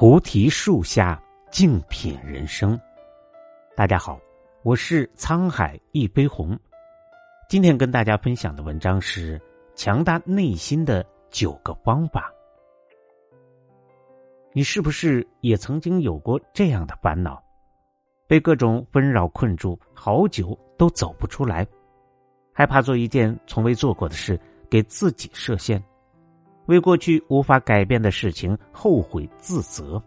菩提树下静品人生。大家好，我是沧海一杯红。今天跟大家分享的文章是强大内心的九个方法。你是不是也曾经有过这样的烦恼？被各种纷扰困住，好久都走不出来，害怕做一件从未做过的事，给自己设限。为过去无法改变的事情后悔自责。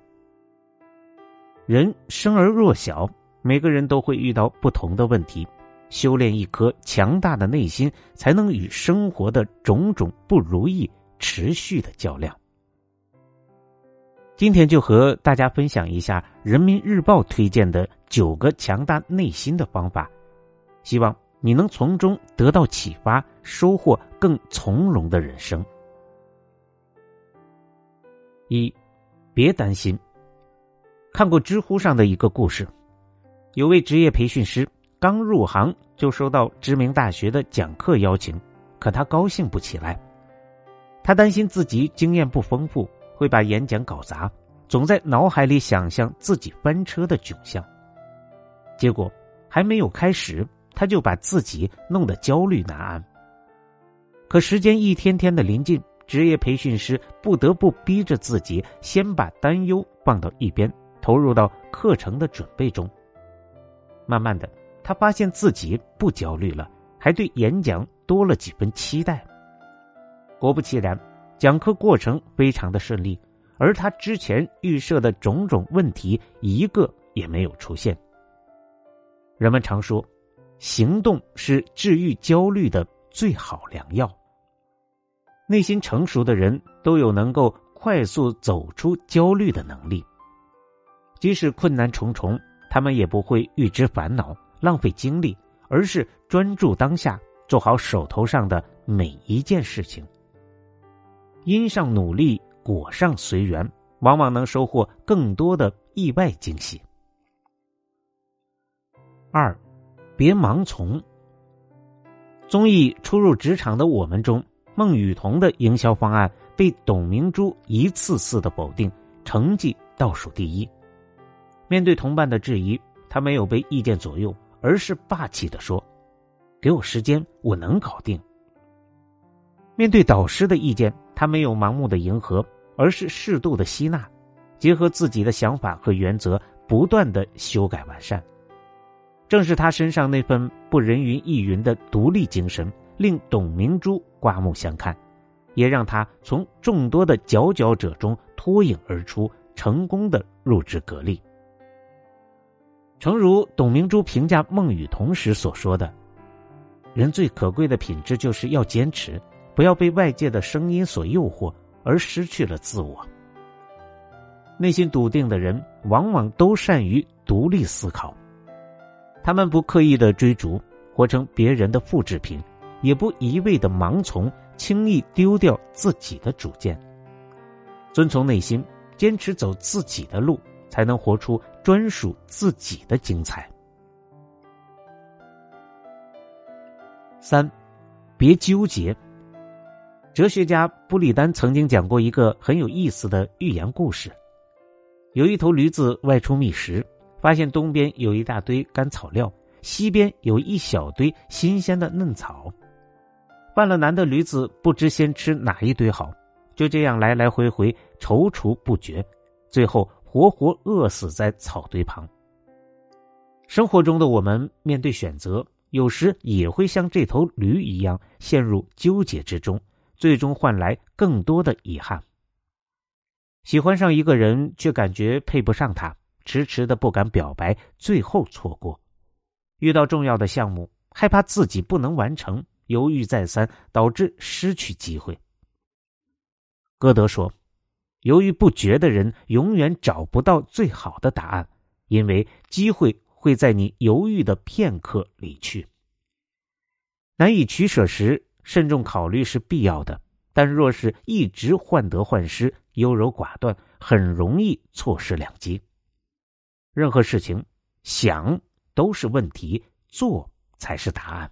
人生而弱小，每个人都会遇到不同的问题。修炼一颗强大的内心，才能与生活的种种不如意持续的较量。今天就和大家分享一下《人民日报》推荐的九个强大内心的方法，希望你能从中得到启发，收获更从容的人生。一，别担心。看过知乎上的一个故事，有位职业培训师刚入行就收到知名大学的讲课邀请，可他高兴不起来。他担心自己经验不丰富，会把演讲搞砸，总在脑海里想象自己翻车的窘相。结果还没有开始，他就把自己弄得焦虑难安。可时间一天天的临近。职业培训师不得不逼着自己先把担忧放到一边，投入到课程的准备中。慢慢的，他发现自己不焦虑了，还对演讲多了几分期待。果不其然，讲课过程非常的顺利，而他之前预设的种种问题一个也没有出现。人们常说，行动是治愈焦虑的最好良药。内心成熟的人都有能够快速走出焦虑的能力。即使困难重重，他们也不会预知烦恼、浪费精力，而是专注当下，做好手头上的每一件事情。因上努力，果上随缘，往往能收获更多的意外惊喜。二，别盲从。综艺《初入职场的我们》中。孟雨桐的营销方案被董明珠一次次的否定，成绩倒数第一。面对同伴的质疑，他没有被意见左右，而是霸气的说：“给我时间，我能搞定。”面对导师的意见，他没有盲目的迎合，而是适度的吸纳，结合自己的想法和原则，不断的修改完善。正是他身上那份不人云亦云的独立精神。令董明珠刮目相看，也让他从众多的佼佼者中脱颖而出，成功的入职格力。诚如董明珠评价孟雨桐时所说的：“人最可贵的品质就是要坚持，不要被外界的声音所诱惑而失去了自我。”内心笃定的人，往往都善于独立思考，他们不刻意的追逐，活成别人的复制品。也不一味的盲从，轻易丢掉自己的主见。遵从内心，坚持走自己的路，才能活出专属自己的精彩。三，别纠结。哲学家布里丹曾经讲过一个很有意思的寓言故事：有一头驴子外出觅食，发现东边有一大堆干草料，西边有一小堆新鲜的嫩草。犯了难的驴子不知先吃哪一堆好，就这样来来回回踌躇不决，最后活活饿死在草堆旁。生活中的我们面对选择，有时也会像这头驴一样陷入纠结之中，最终换来更多的遗憾。喜欢上一个人，却感觉配不上他，迟迟的不敢表白，最后错过；遇到重要的项目，害怕自己不能完成。犹豫再三，导致失去机会。歌德说：“犹豫不决的人永远找不到最好的答案，因为机会会在你犹豫的片刻离去。难以取舍时，慎重考虑是必要的。但若是一直患得患失、优柔寡断，很容易错失良机。任何事情，想都是问题，做才是答案。”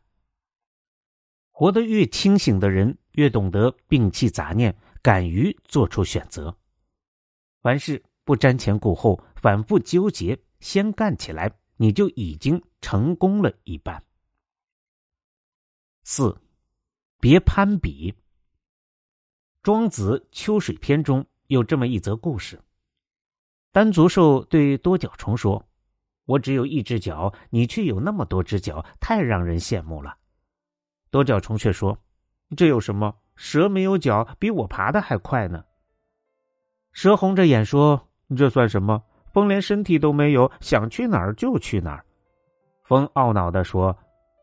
活得越清醒的人，越懂得摒弃杂念，敢于做出选择。凡事不瞻前顾后，反复纠结，先干起来，你就已经成功了一半。四，别攀比。庄子《秋水篇》中有这么一则故事：单足兽对多角虫说：“我只有一只脚，你却有那么多只脚，太让人羡慕了。”多角虫却说：“这有什么？蛇没有脚，比我爬的还快呢。”蛇红着眼说：“这算什么？风连身体都没有，想去哪儿就去哪儿。”风懊恼的说：“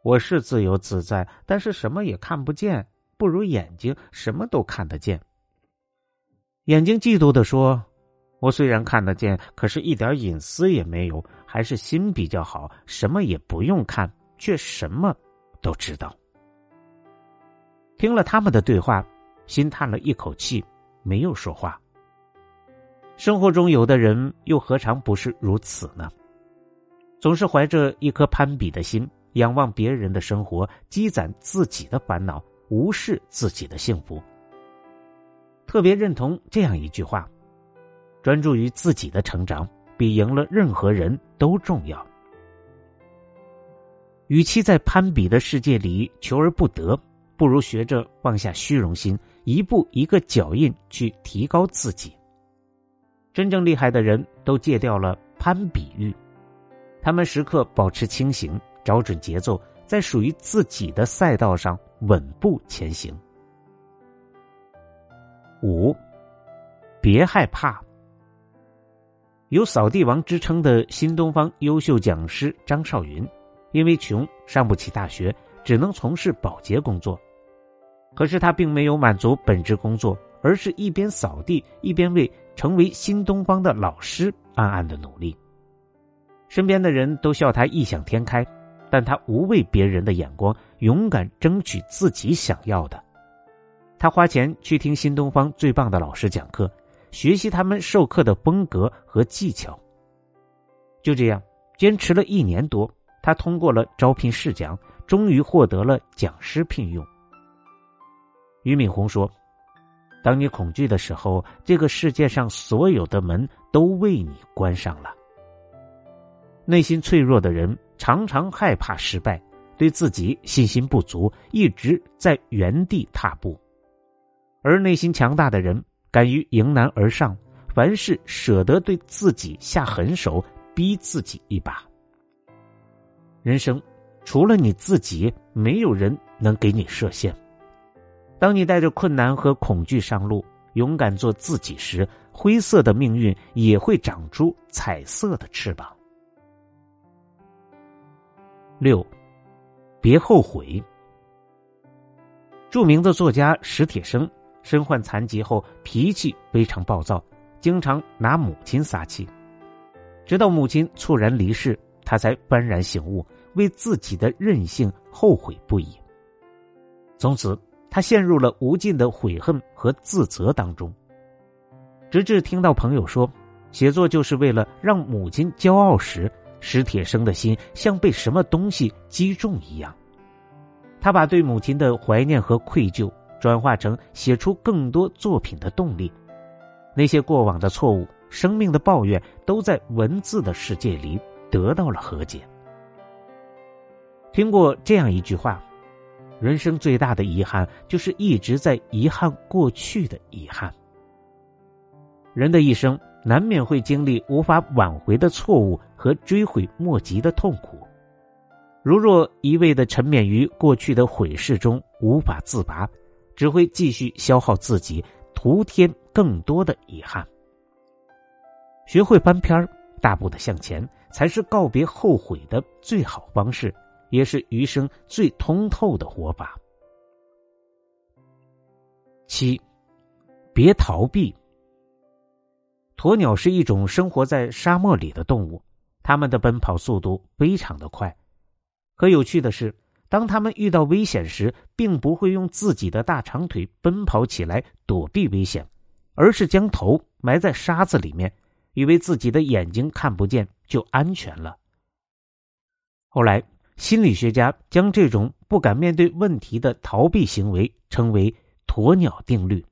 我是自由自在，但是什么也看不见。”不如眼睛什么都看得见。眼睛嫉妒的说：“我虽然看得见，可是一点隐私也没有，还是心比较好，什么也不用看，却什么都知道。”听了他们的对话，心叹了一口气，没有说话。生活中有的人又何尝不是如此呢？总是怀着一颗攀比的心，仰望别人的生活，积攒自己的烦恼。无视自己的幸福，特别认同这样一句话：专注于自己的成长，比赢了任何人都重要。与其在攀比的世界里求而不得，不如学着放下虚荣心，一步一个脚印去提高自己。真正厉害的人都戒掉了攀比欲，他们时刻保持清醒，找准节奏。在属于自己的赛道上稳步前行。五，别害怕。有“扫地王”之称的新东方优秀讲师张少云，因为穷上不起大学，只能从事保洁工作。可是他并没有满足本职工作，而是一边扫地，一边为成为新东方的老师暗暗的努力。身边的人都笑他异想天开。但他无畏别人的眼光，勇敢争取自己想要的。他花钱去听新东方最棒的老师讲课，学习他们授课的风格和技巧。就这样坚持了一年多，他通过了招聘试讲，终于获得了讲师聘用。俞敏洪说：“当你恐惧的时候，这个世界上所有的门都为你关上了。”内心脆弱的人。常常害怕失败，对自己信心不足，一直在原地踏步；而内心强大的人，敢于迎难而上，凡事舍得对自己下狠手，逼自己一把。人生除了你自己，没有人能给你设限。当你带着困难和恐惧上路，勇敢做自己时，灰色的命运也会长出彩色的翅膀。六，别后悔。著名的作家史铁生身患残疾后，脾气非常暴躁，经常拿母亲撒气。直到母亲猝然离世，他才幡然醒悟，为自己的任性后悔不已。从此，他陷入了无尽的悔恨和自责当中。直至听到朋友说，写作就是为了让母亲骄傲时。史铁生的心像被什么东西击中一样，他把对母亲的怀念和愧疚转化成写出更多作品的动力。那些过往的错误、生命的抱怨，都在文字的世界里得到了和解。听过这样一句话：人生最大的遗憾，就是一直在遗憾过去的遗憾。人的一生。难免会经历无法挽回的错误和追悔莫及的痛苦。如若一味的沉湎于过去的悔事中无法自拔，只会继续消耗自己，徒添更多的遗憾。学会翻篇儿，大步的向前，才是告别后悔的最好方式，也是余生最通透的活法。七，别逃避。鸵鸟是一种生活在沙漠里的动物，它们的奔跑速度非常的快。可有趣的是，当它们遇到危险时，并不会用自己的大长腿奔跑起来躲避危险，而是将头埋在沙子里面，以为自己的眼睛看不见就安全了。后来，心理学家将这种不敢面对问题的逃避行为称为“鸵鸟定律”。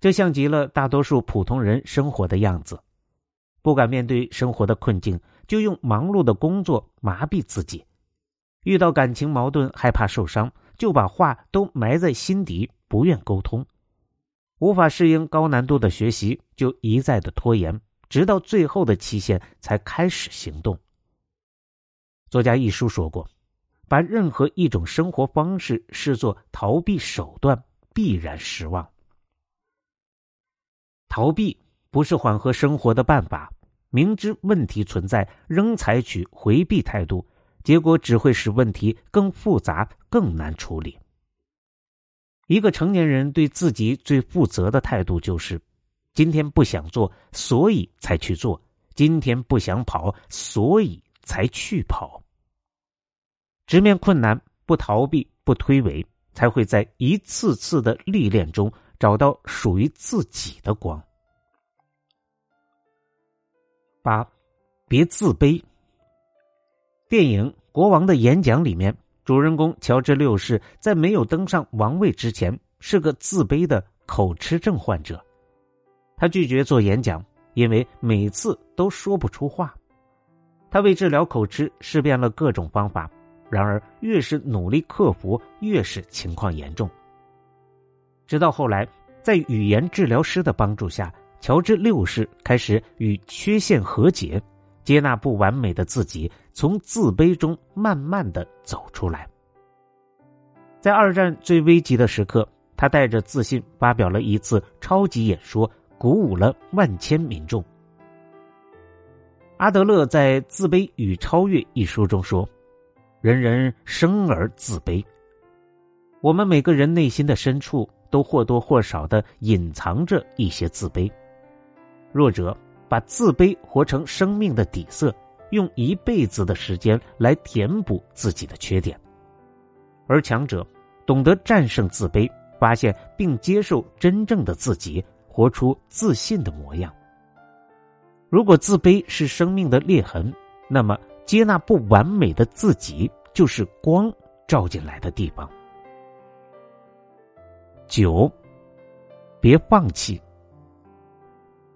这像极了大多数普通人生活的样子，不敢面对生活的困境，就用忙碌的工作麻痹自己；遇到感情矛盾，害怕受伤，就把话都埋在心底，不愿沟通；无法适应高难度的学习，就一再的拖延，直到最后的期限才开始行动。作家一书说过：“把任何一种生活方式视作逃避手段，必然失望。逃避。”不是缓和生活的办法。明知问题存在，仍采取回避态度，结果只会使问题更复杂、更难处理。一个成年人对自己最负责的态度就是：今天不想做，所以才去做；今天不想跑，所以才去跑。直面困难，不逃避，不推诿，才会在一次次的历练中找到属于自己的光。八，别自卑。电影《国王的演讲》里面，主人公乔治六世在没有登上王位之前，是个自卑的口吃症患者。他拒绝做演讲，因为每次都说不出话。他为治疗口吃试遍了各种方法，然而越是努力克服，越是情况严重。直到后来，在语言治疗师的帮助下。乔治六世开始与缺陷和解，接纳不完美的自己，从自卑中慢慢的走出来。在二战最危急的时刻，他带着自信发表了一次超级演说，鼓舞了万千民众。阿德勒在《自卑与超越》一书中说：“人人生而自卑，我们每个人内心的深处都或多或少的隐藏着一些自卑。”弱者把自卑活成生命的底色，用一辈子的时间来填补自己的缺点；而强者懂得战胜自卑，发现并接受真正的自己，活出自信的模样。如果自卑是生命的裂痕，那么接纳不完美的自己就是光照进来的地方。九，别放弃。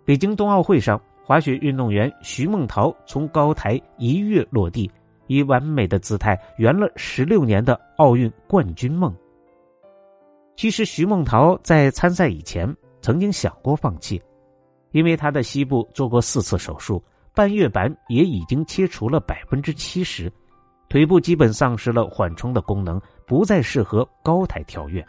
北京冬奥会上，滑雪运动员徐梦桃从高台一跃落地，以完美的姿态圆了十六年的奥运冠军梦。其实，徐梦桃在参赛以前曾经想过放弃，因为他的膝部做过四次手术，半月板也已经切除了百分之七十，腿部基本丧失了缓冲的功能，不再适合高台跳跃。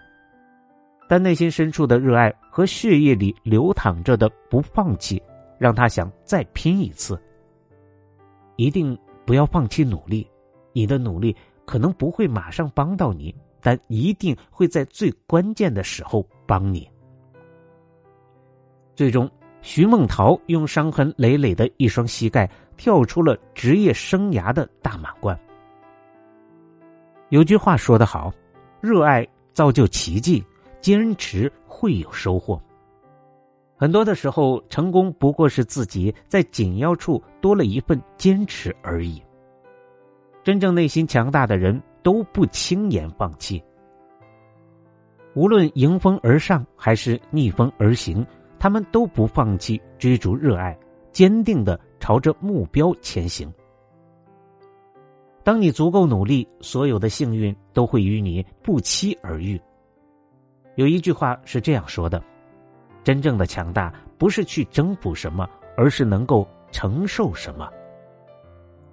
但内心深处的热爱和血液里流淌着的不放弃，让他想再拼一次。一定不要放弃努力，你的努力可能不会马上帮到你，但一定会在最关键的时候帮你。最终，徐梦桃用伤痕累累的一双膝盖跳出了职业生涯的大满贯。有句话说得好：“热爱造就奇迹。”坚持会有收获。很多的时候，成功不过是自己在紧要处多了一份坚持而已。真正内心强大的人都不轻言放弃，无论迎风而上还是逆风而行，他们都不放弃追逐热爱，坚定的朝着目标前行。当你足够努力，所有的幸运都会与你不期而遇。有一句话是这样说的：“真正的强大不是去征服什么，而是能够承受什么。”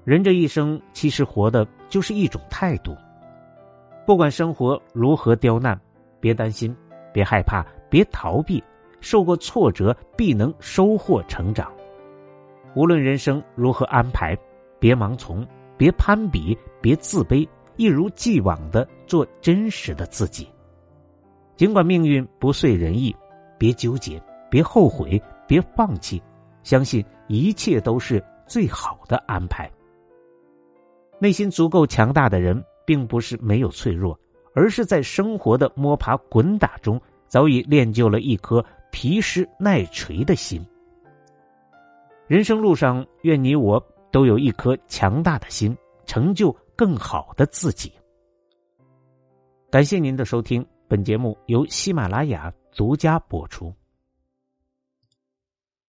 人这一生其实活的就是一种态度。不管生活如何刁难，别担心，别害怕，别逃避。受过挫折，必能收获成长。无论人生如何安排，别盲从，别攀比，别自卑，一如既往的做真实的自己。尽管命运不遂人意，别纠结，别后悔，别放弃，相信一切都是最好的安排。内心足够强大的人，并不是没有脆弱，而是在生活的摸爬滚打中，早已练就了一颗皮实耐锤的心。人生路上，愿你我都有一颗强大的心，成就更好的自己。感谢您的收听。本节目由喜马拉雅独家播出。